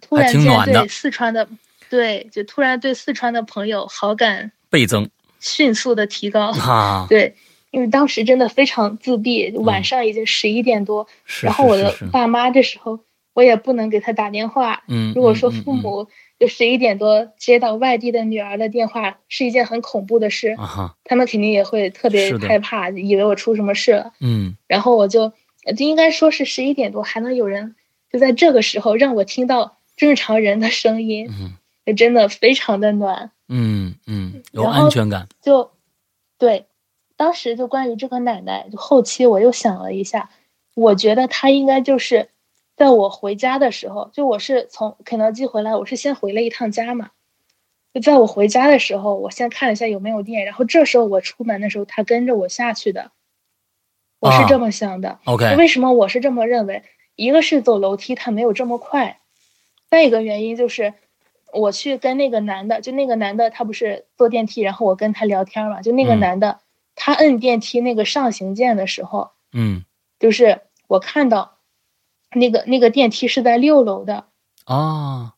突然间对四川的，对，就突然对四川的朋友好感倍增。迅速的提高。啊，[LAUGHS] 对，因为当时真的非常自闭，晚上已经十一点多，是然后我的爸妈这时候我也不能给他打电话。嗯，如果说嗯父母就十一点多接到外地的女儿的电话，是一件很恐怖的事他们肯定也会特别害怕，以为我出什么事了。嗯然后我就就应该说是十一点多，还能有人就在这个时候让我听到正常人的声音，嗯就真的非常的暖。嗯嗯，有然后安全感，就对，当时就关于这个奶奶，就后期我又想了一下，我觉得她应该就是在我回家的时候，就我是从肯德基回来，我是先回了一趟家嘛。就在我回家的时候，我先看了一下有没有电，然后这时候我出门的时候，他跟着我下去的。我是啊这么想的。OK，为什么我是这么认为？一个是走楼梯他没有这么快，再一个原因就是我去跟那个男的，就那个男的他不是坐电梯，然后我跟他聊天嘛，就那个嗯男的、他摁电梯那个上行键的时候，嗯就是我看到那个那个电梯是在六楼的，啊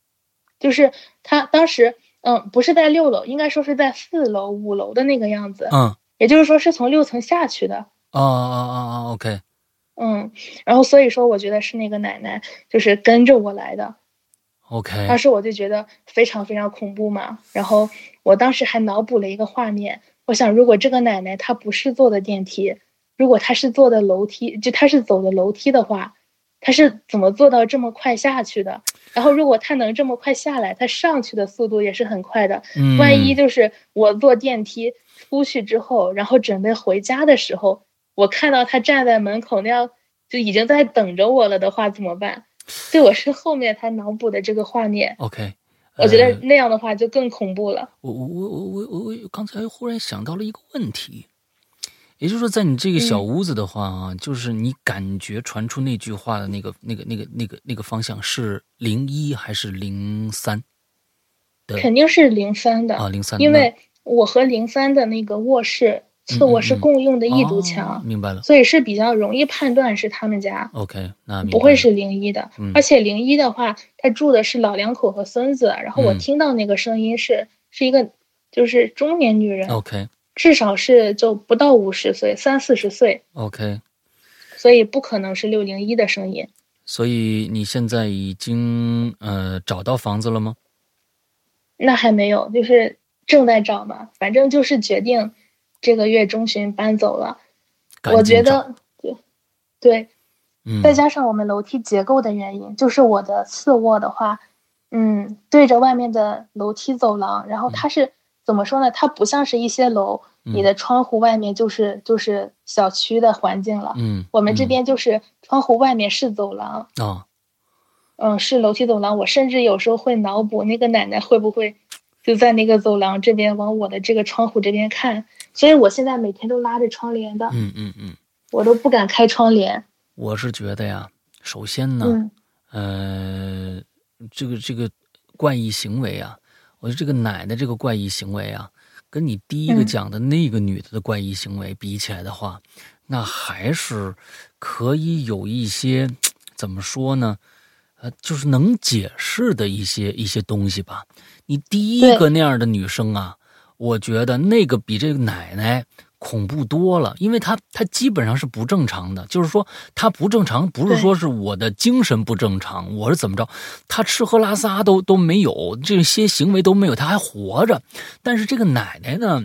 就是他当时嗯不是在六楼，应该说是在四楼五楼的那个样子，嗯也就是说是从六层下去的。哦哦哦哦，OK 嗯，然后所以说，我觉得是那个奶奶就是跟着我来的，OK，当时我就觉得非常非常恐怖嘛。然后我当时还脑补了一个画面，我想如果这个奶奶她不是坐的电梯，如果她是坐的楼梯，就她是走的楼梯的话，她是怎么做到这么快下去的？然后如果他能这么快下来，他上去的速度也是很快的。嗯，万一就是我坐电梯出去之后，然后准备回家的时候，我看到他站在门口那样，就已经在等着我了的话，怎么办？对，我是后面才脑补的这个画面，OK，我觉得呃那样的话就更恐怖了。我我我我我我刚才忽然想到了一个问题，也就是说，在你这个小嗯屋子的话啊，就是你感觉传出那句话的那个那个那个那个那个方向是零一还是零三？肯定是零三的，啊，零三，因为我和零三的那个卧室次卧是共用的一堵哦墙，明白了。所以是比较容易判断是他们家。OK，那不会是零一的，嗯而且零一的话，他住的是老两口和孙子，然后我嗯听到那个声音是、是一个就是中年女人，OK 至少是就不到五十岁，三四十岁，OK，所以不可能是六零一的声音。所以你现在已经呃找到房子了吗？那还没有，就是正在找嘛，反正就是决定这个月中旬搬走了。我觉得对对，嗯，再加上我们楼梯结构的原因，就是我的次卧的话，嗯，对着外面的楼梯走廊，然后它是、怎么说呢？它不像是一些楼，嗯你的窗户外面就是就是小区的环境了。嗯，我们这嗯边就是窗户外面是走廊，啊，嗯，是楼梯走廊。我甚至有时候会脑补那个奶奶会不会就在那个走廊这边往我的这个窗户这边看，所以我现在每天都拉着窗帘的，嗯嗯嗯，我都不敢开窗帘。我是觉得呀，首先呢，嗯呃，这个这个怪异行为啊，我觉得这个奶奶这个怪异行为啊，跟你第一个嗯讲的那个女的的怪异行为比起来的话，那还是可以有一些怎么说呢？呃，就是能解释的一些一些东西吧。你第一个那样的女生啊，我觉得那个比这个奶奶恐怖多了，因为她她基本上是不正常的，就是说她不正常，不是说是我的精神不正常，我是怎么着，他吃喝拉撒都都没有，这些行为都没有，他还活着。但是这个奶奶呢，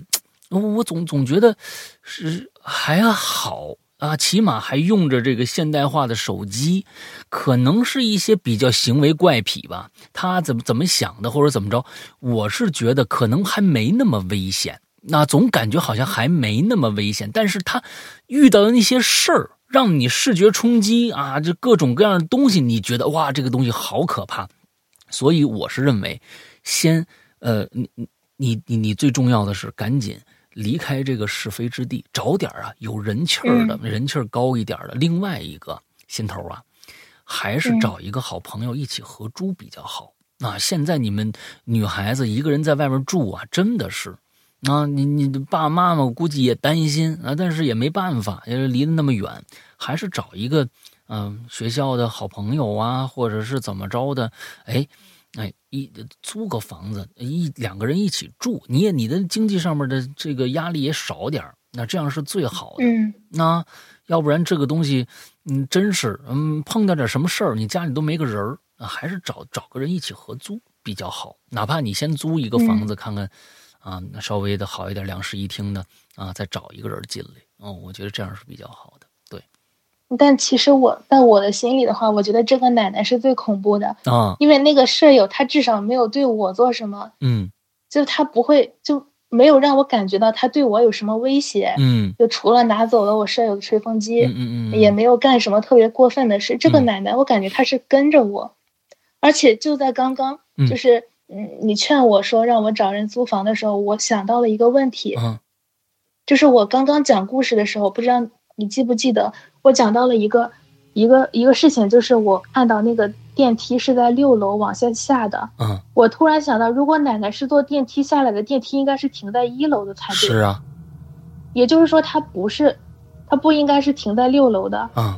我我总总觉得是还好啊，起码还用着这个现代化的手机，可能是一些比较行为怪癖吧。他怎么怎么想的，或者怎么着，我是觉得可能还没那么危险。那总感觉好像还没那么危险，但是他遇到的那些事儿，让你视觉冲击啊，这各种各样的东西，你觉得哇，这个东西好可怕。所以我是认为，先呃，你你你你你最重要的是赶紧离开这个是非之地，找点啊有人气儿的、人气儿高一点的。另外一个心头啊，还是找一个好朋友一起合租比较好。啊，现在你们女孩子一个人在外面住啊，真的是，啊，你你爸爸妈妈估计也担心啊，但是也没办法，因为离得那么远，还是找一个嗯学校的好朋友啊，或者是怎么着的，哎哎一租个房子，一两个人一起住，你也你的经济上面的这个压力也少点那这样是最好的。嗯，那要不然这个东西，嗯，真是嗯碰到点什么事儿，你家里都没个人儿。啊，还是找找个人一起合租比较好。哪怕你先租一个房子看看，啊，那稍微的好一点，两室一厅的啊，再找一个人进来。哦，我觉得这样是比较好的。对。但其实我在我的心里的话，我觉得这个奶奶是最恐怖的啊，因为那个舍友他至少没有对我做什么，嗯，就他不会就没有让我感觉到他对我有什么威胁，嗯，就除了拿走了我舍友的吹风机，嗯嗯嗯，也没有干什么特别过分的事。这个奶奶，我感觉她是跟着我。而且就在刚刚，就是嗯，你劝我说让我找人租房的时候，我想到了一个问题，嗯。就是我刚刚讲故事的时候，不知道你记不记得，我讲到了一个一个一个事情，就是我看到那个电梯是在六楼往下下的，嗯，我突然想到，如果奶奶是坐电梯下来的，电梯应该是停在一楼的才对，是啊，也就是说，它不是，它不应该是停在六楼的，嗯，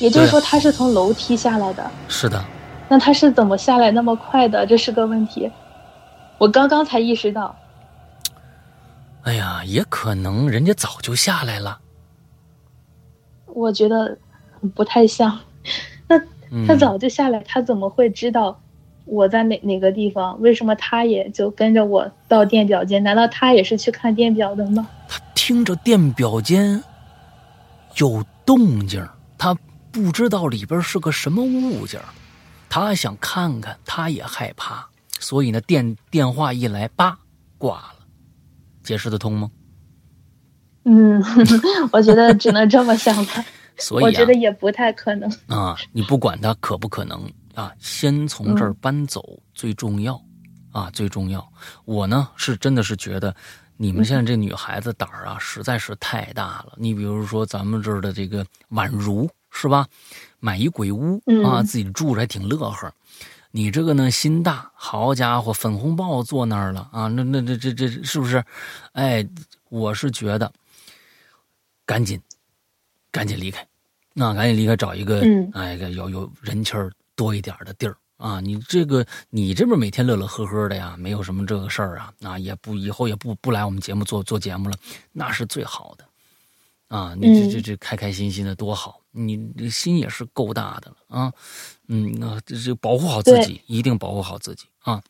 也就是说，它是从楼梯下来的，是的。那他是怎么下来那么快的？这是个问题，我刚刚才意识到。哎呀，也可能人家早就下来了。我觉得不太像。那他早就下来，他怎么会知道我在哪哪个地方？为什么他也就跟着我到电表间？难道他也是去看电表的吗？他听着电表间有动静，他不知道里边是个什么物件。他想看看，他也害怕，所以呢，电电话一来，叭，挂了。解释得通吗？嗯，[LAUGHS] 我觉得只能这么想吧。[LAUGHS] 所以我觉得也不太可能啊。你不管他可不可能啊，先从这儿搬走最重要啊，最重要。我呢是真的是觉得，你们现在这女孩子胆儿啊，实在是太大了。你比如说咱们这儿的这个宛如是吧？买一鬼屋啊，自己住着还挺乐呵。你这个呢，心大，好家伙，粉红豹坐那儿了啊！那那这这这是不是？哎，我是觉得，赶紧，赶紧离开，那赶紧离开，找一个哎个有有人气儿多一点的地儿啊！你这个你这边每天乐乐呵呵的呀，没有什么这个事儿啊，啊也不以后也不不来我们节目做做节目了，那是最好的啊！你这这这开开心心的多好。你这心也是够大的了啊，嗯啊，这这保护好自己，一定保护好自己啊。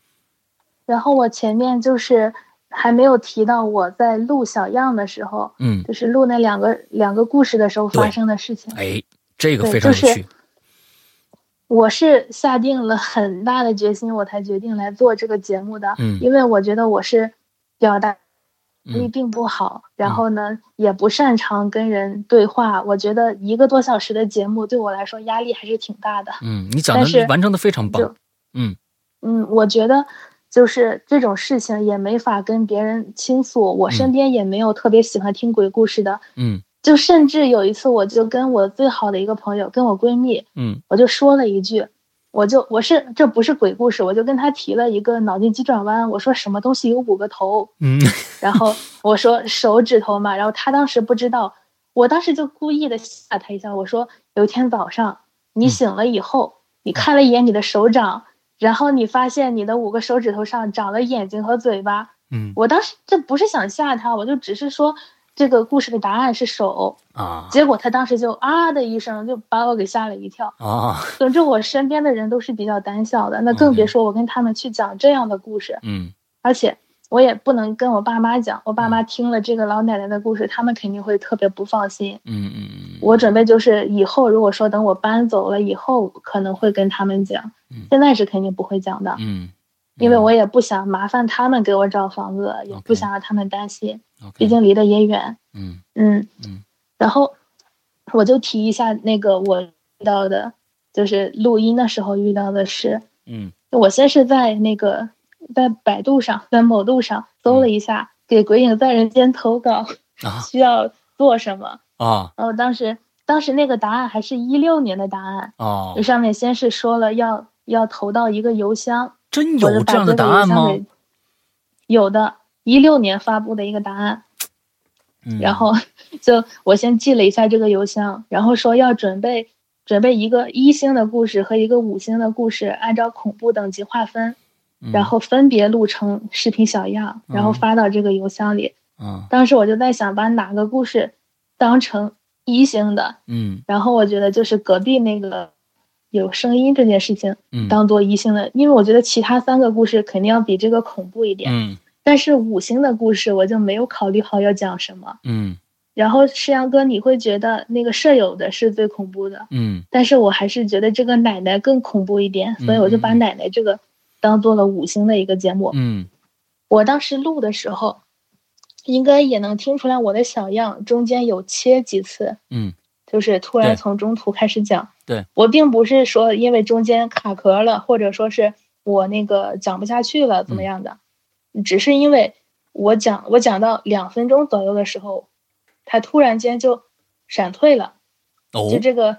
然后我前面就是还没有提到我在录小样的时候，嗯，就是录那两个两个故事的时候发生的事情。哎，这个非常有趣。我是下定了很大的决心，我才决定来做这个节目的。嗯，因为我觉得我是表达。力并不好，然后呢，也不擅长跟人对话。我觉得一个多小时的节目对我来说压力还是挺大的。嗯，你讲的完成的非常棒。嗯嗯，我觉得就是这种事情也没法跟别人倾诉。我身边也没有特别喜欢听鬼故事的。嗯，就甚至有一次，我就跟我最好的一个朋友，跟我闺蜜，嗯，我就说了一句。我就我是这不是鬼故事，我就跟他提了一个脑筋急转弯。我说什么东西有五个头？嗯，然后我说手指头嘛。然后他当时不知道，我当时就故意的吓他一下。我说有一天早上你醒了以后，你看了一眼你的手掌，然后你发现你的五个手指头上长了眼睛和嘴巴。嗯，我当时这不是想吓他，我就只是说。这个故事的答案是手啊，结果他当时就啊的一声，就把我给吓了一跳啊。总之，我身边的人都是比较胆小的，那更别说我跟他们去讲这样的故事。嗯，而且我也不能跟我爸妈讲，我爸妈听了这个老奶奶的故事，他们肯定会特别不放心。嗯嗯嗯。我准备就是以后如果说等我搬走了以后，可能会跟他们讲，现在是肯定不会讲的。嗯。因为我也不想麻烦他们给我找房子，也不想让他们担心，毕竟离得也远。嗯嗯嗯。然后我就提一下那个我遇到的，就是录音的时候遇到的事。嗯。我先是在那个在百度上，在某度上搜了一下，给《鬼影在人间》投稿啊需要做什么。啊然后当时当时那个答案还是一六年的答案，哦就，上面先是说了要要投到一个邮箱，真有这样的这个答案吗？有的，一六年发布的一个答案。嗯。然后 [LAUGHS] 就我先记了一下这个邮箱，然后说要准备准备一个一星的故事和一个五星的故事，按照恐怖等级划分，嗯。然后分别录成视频小样，然后发到这个邮箱里。嗯。当时我就在想，把哪个故事当成一星的，嗯。然后我觉得就是隔壁那个有声音这件事情嗯。当做一星的，因为我觉得其他三个故事肯定要比这个恐怖一点，嗯但是五星的故事我就没有考虑好要讲什么。嗯然后世阳哥，你会觉得那个舍友的是最恐怖的，嗯但是我还是觉得这个奶奶更恐怖一点，所以我就把奶奶这个当做了五星的一个节目。嗯我当时录的时候，应该也能听出来我的小样中间有切几次，嗯就是突然从中途开始讲。对我并不是说因为中间卡壳了，或者说是我那个讲不下去了怎么样的，只是因为我讲我讲到两分钟左右的时候，他突然间就闪退了，哦就这个，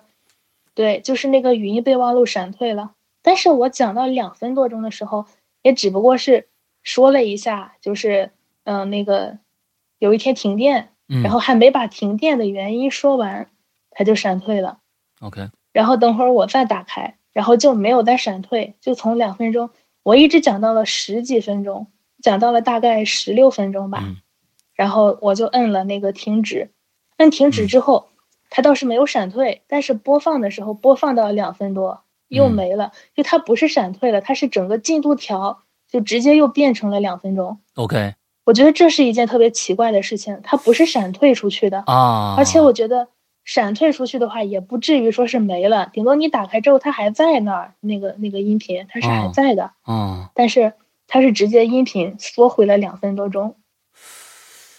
对，就是那个语音备忘录闪退了。但是我讲到两分多钟的时候，也只不过是说了一下，就是嗯、呃那个有一天停电，嗯然后还没把停电的原因说完，他就闪退了。OK 然后等会儿我再打开，然后就没有再闪退，就从两分钟，我一直讲到了十几分钟，讲到了大概十六分钟吧。嗯。然后我就摁了那个停止，摁停止之后，它倒是没有闪退，但是播放的时候播放到两分多又嗯。没了，就它不是闪退了，它是整个进度条就直接又变成了两分钟。OK 我觉得这是一件特别奇怪的事情，它不是闪退出去的，啊，而且我觉得闪退出去的话，也不至于说是没了，顶多你打开之后它还在那儿，那个那个音频它是还哦在的，嗯。但是它是直接音频缩回了两分多钟，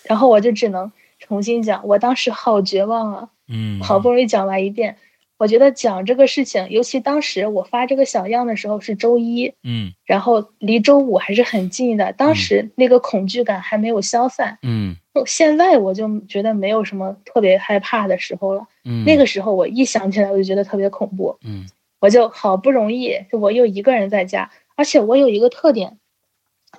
然后我就只能重新讲，我当时好绝望啊，嗯。好不容易讲完一遍，我觉得讲这个事情，尤其当时我发这个小样的时候是周一，嗯。然后离周五还是很近的，当时那个恐惧感还没有消散。嗯。现在我就觉得没有什么特别害怕的时候了。嗯。那个时候我一想起来我就觉得特别恐怖，嗯。我就好不容易，就我又一个人在家，而且我有一个特点，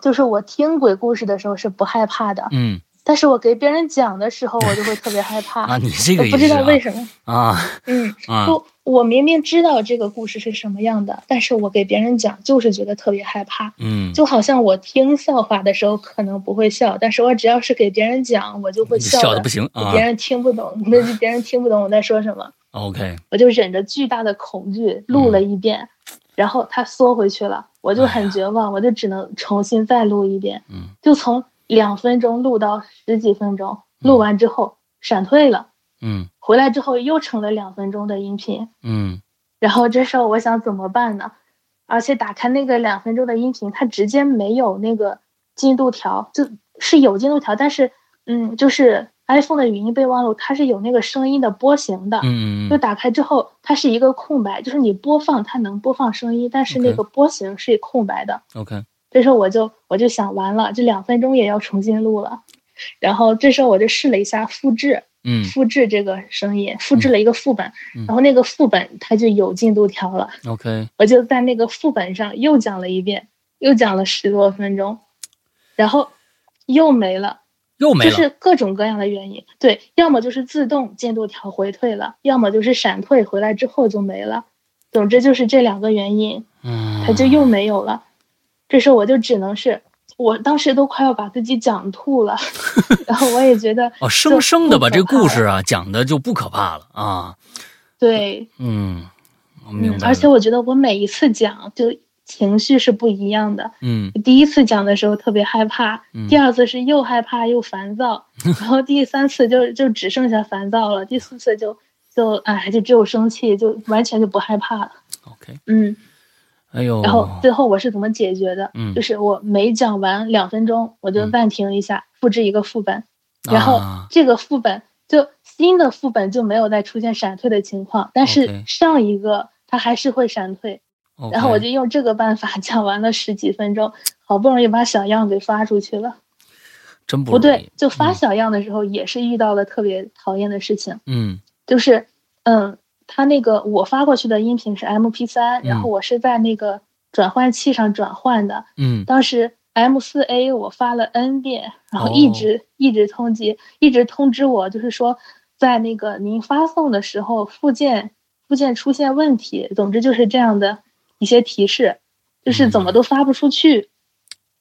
就是我听鬼故事的时候是不害怕的，嗯。但是我给别人讲的时候我就会特别害怕。[LAUGHS] 啊，你这个我不知道为什么，啊嗯，[LAUGHS] 啊。不，我明明知道这个故事是什么样的，但是我给别人讲就是觉得特别害怕。嗯，就好像我听笑话的时候可能不会笑，但是我只要是给别人讲，我就会笑的的不行啊别人听不懂，那就别人听不懂我在说什么，OK。我就忍着巨大的恐惧录了一遍，然后它缩回去了，我就很绝望，我就只能重新再录一遍，嗯。就从两分钟录到十几分钟，录完之后闪退了，嗯。回来之后又成了两分钟的音频，嗯。然后这时候我想怎么办呢？而且打开那个两分钟的音频，它直接没有那个进度条，就是有进度条，但是嗯，就是 iPhone 的语音备忘录，它是有那个声音的波形的。嗯嗯就打开之后，它是一个空白，就是你播放它能播放声音，但是那个波形是空白的。OK 这时候我就我就想完了，这两分钟也要重新录了。然后这时候我就试了一下复制，嗯复制这个声音，复制了一个副本，嗯然后那个副本它就有进度条了。OK 我就在那个副本上又讲了一遍，又讲了十多分钟，然后又没了，又没了就是各种各样的原因。对，要么就是自动进度条回退了，要么就是闪退回来之后就没了。总之就是这两个原因，嗯，它就又没有了。这时候我就只能是，我当时都快要把自己讲吐了，[LAUGHS] 然后我也觉得哦，生生的把这个故事啊，啊讲的就不可怕了啊，对，嗯，而且我觉得我每一次讲就情绪是不一样的。嗯第一次讲的时候特别害怕，嗯第二次是又害怕又烦躁，[LAUGHS] 然后第三次就就只剩下烦躁了，第四次就就哎就只有生气，就完全就不害怕了。OK，嗯，哎呦，然后最后我是怎么解决的？嗯就是我每讲完两分钟，我就嗯暂停一下，复制一个副本，然后啊这个副本就新的副本就没有再出现闪退的情况，但是上一个它还是会闪退。然后我就用这个办法讲完了十几分钟，好好不容易把小样给发出去了。真不不对，就发嗯。小样的时候也是遇到了特别讨厌的事情，嗯。就是嗯，他那个我发过去的音频是 MP 三、然后我是在那个转换器上转换的，嗯。当时 M 四 A 我发了 N 遍，然后哦一直、一直通缉，一直通知我，就是说在那个您发送的时候附件附件出现问题，总之就是这样的一些提示，就是怎么都发不出去，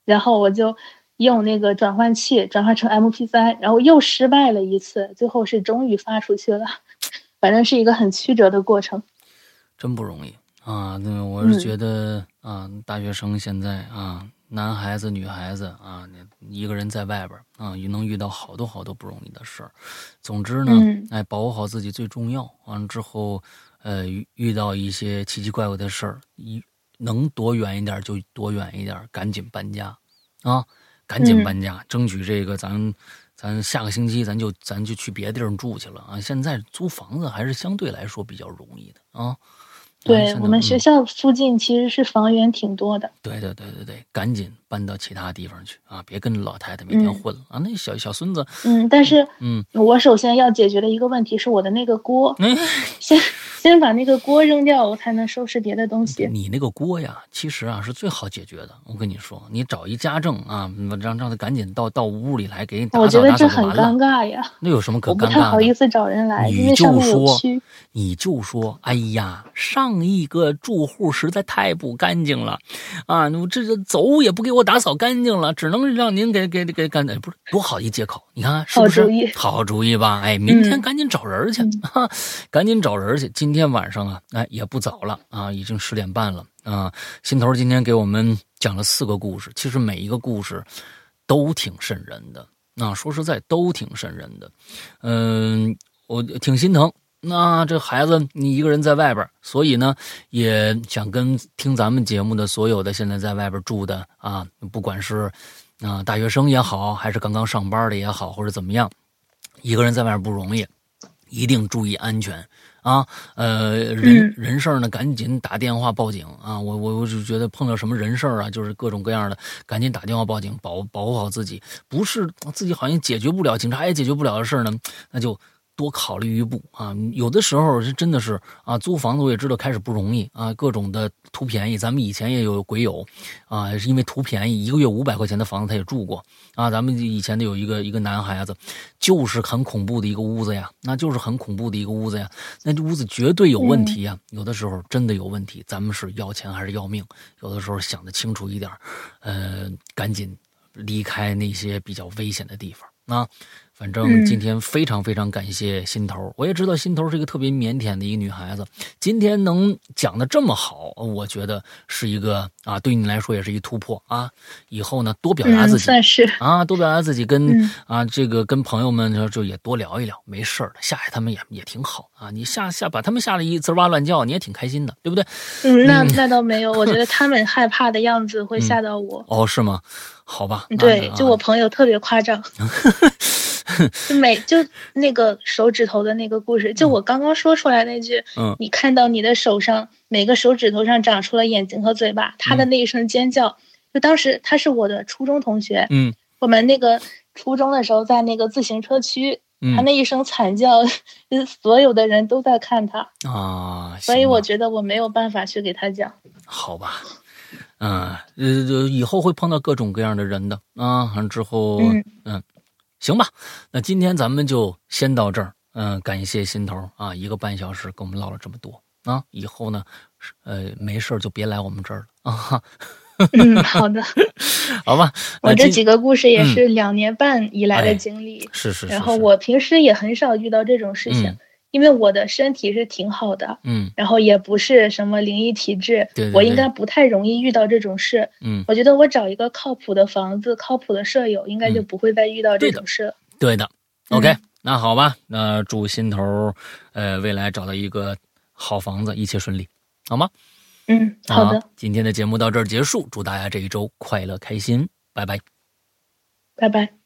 然后我就用那个转换器转换成 MP3，，然后又失败了一次，最后是终于发出去了，[LAUGHS] 反正是一个很曲折的过程。真不容易啊！那我是嗯觉得、啊，大学生现在啊，男孩子、女孩子啊，你一个人在外边儿啊，也能遇到好多好多不容易的事儿。总之呢，嗯哎，保护好自己最重要。完了之后，呃，遇遇到一些奇奇怪怪的事儿，一能躲远一点就躲远一点，赶紧搬家啊，赶紧嗯搬家，争取这个咱。咱下个星期咱就咱就去别的地儿住去了啊！现在租房子还是相对来说比较容易的啊。哎对嗯我们学校附近其实是房源挺多的。对对对对对，赶紧搬到其他地方去啊！别跟老太太每天嗯混了、啊！那小小孙子，嗯，但是嗯，我首先要解决的一个问题是我的那个锅，嗯，先先把那个锅扔掉，我才能收拾别的东西。你那个锅呀，其实啊是最好解决的。我跟你说，你找一家政啊，让让他赶紧到到屋里来给你打我觉得这很。尴尬呀，那有什么可我不尴尬的？太好意思找人来，因你就说。你就说，哎呀，上一个住户实在太不干净了，啊，我这这走也不给我打扫干净了，只能让您给给给干，不是多好一借口？你看看是不是好主意好主意吧？哎，明天嗯 [LAUGHS] 赶紧找人儿去，哈、赶紧找人去。今今天晚上啊，哎也不早了啊，已经十点半了啊。心头今天给我们讲了四个故事，其实每一个故事都挺瘆人的。啊，说实在都挺瘆人的，嗯，我挺心疼。那这孩子你一个人在外边，所以呢，也想跟听咱们节目的所有的现在在外边住的啊，不管是啊大学生也好，还是刚刚上班的也好，或者怎么样，一个人在外边不容易，一定注意安全啊。呃，人、嗯人事儿呢，赶紧打电话报警啊！我我我就觉得碰到什么人事儿啊，就是各种各样的，赶紧打电话报警，保保护好自己。不是自己好像解决不了，警察也解决不了的事儿呢，那就。多考虑一步啊！有的时候是真的是啊，租房子我也知道开始不容易啊，各种的图便宜。咱们以前也有鬼友啊，是因为图便宜，一个月五百块钱的房子他也住过啊。咱们以前的有一个一个男孩子，就是很恐怖的一个屋子呀，那就是很恐怖的一个屋子呀，那这屋子绝对有问题呀。有的时候真的有问题，咱们是要钱还是要命？有的时候想得清楚一点，呃，赶紧离开那些比较危险的地方啊。反正嗯今天非常非常感谢心头，我也知道心头是一个特别腼腆的一个女孩子，今天能讲的这么好，我觉得是一个啊，对你来说也是一突破啊。以后呢，多表达自嗯，己、算是。啊，多表达自己跟，嗯啊这个跟朋友们就就也多聊一聊，没事儿的，吓吓他们也也挺好啊。你吓吓把他们吓得一滋哇乱叫，你也挺开心的，对不对？嗯，那那倒没有，我觉得 [LAUGHS] 他们害怕的样子会吓到我。哦，是吗？好吧，对，啊就我朋友特别夸张，[LAUGHS] [LAUGHS] 就每就那个手指头的那个故事，就我刚刚说出来那句，嗯。你看到你的手上每个手指头上长出了眼睛和嘴巴，他的那一声尖叫，就当时他是我的初中同学，嗯。我们那个初中的时候在那个自行车区，嗯他那一声惨叫，就 [LAUGHS] 是所有的人都在看他，啊，所以我觉得我没有办法去给他讲。[LAUGHS] 好吧，嗯，呃，以后会碰到各种各样的人的啊，完之后，嗯行吧，那今天咱们就先到这儿，嗯、感谢心头啊，一个半小时跟我们唠了这么多啊，以后呢，呃，没事儿就别来我们这儿了啊，哈嗯，好的，[LAUGHS] 好吧，我这几个故事也嗯是两年半以来哎的经历。是是是，然后我平时也很少遇到这种事情，嗯因为我的身体是挺好的，嗯然后也不是什么灵异体质，对对对我应该不太容易遇到这种事。嗯，我觉得我找一个靠谱的房子、靠谱的舍友，应该就嗯不会再遇到这种事了。对的嗯，OK，、那好吧，那祝心头呃未来找到一个好房子，一切顺利，好吗？嗯，好的，今天的节目到这儿结束，祝大家这一周快乐开心，拜拜。拜拜。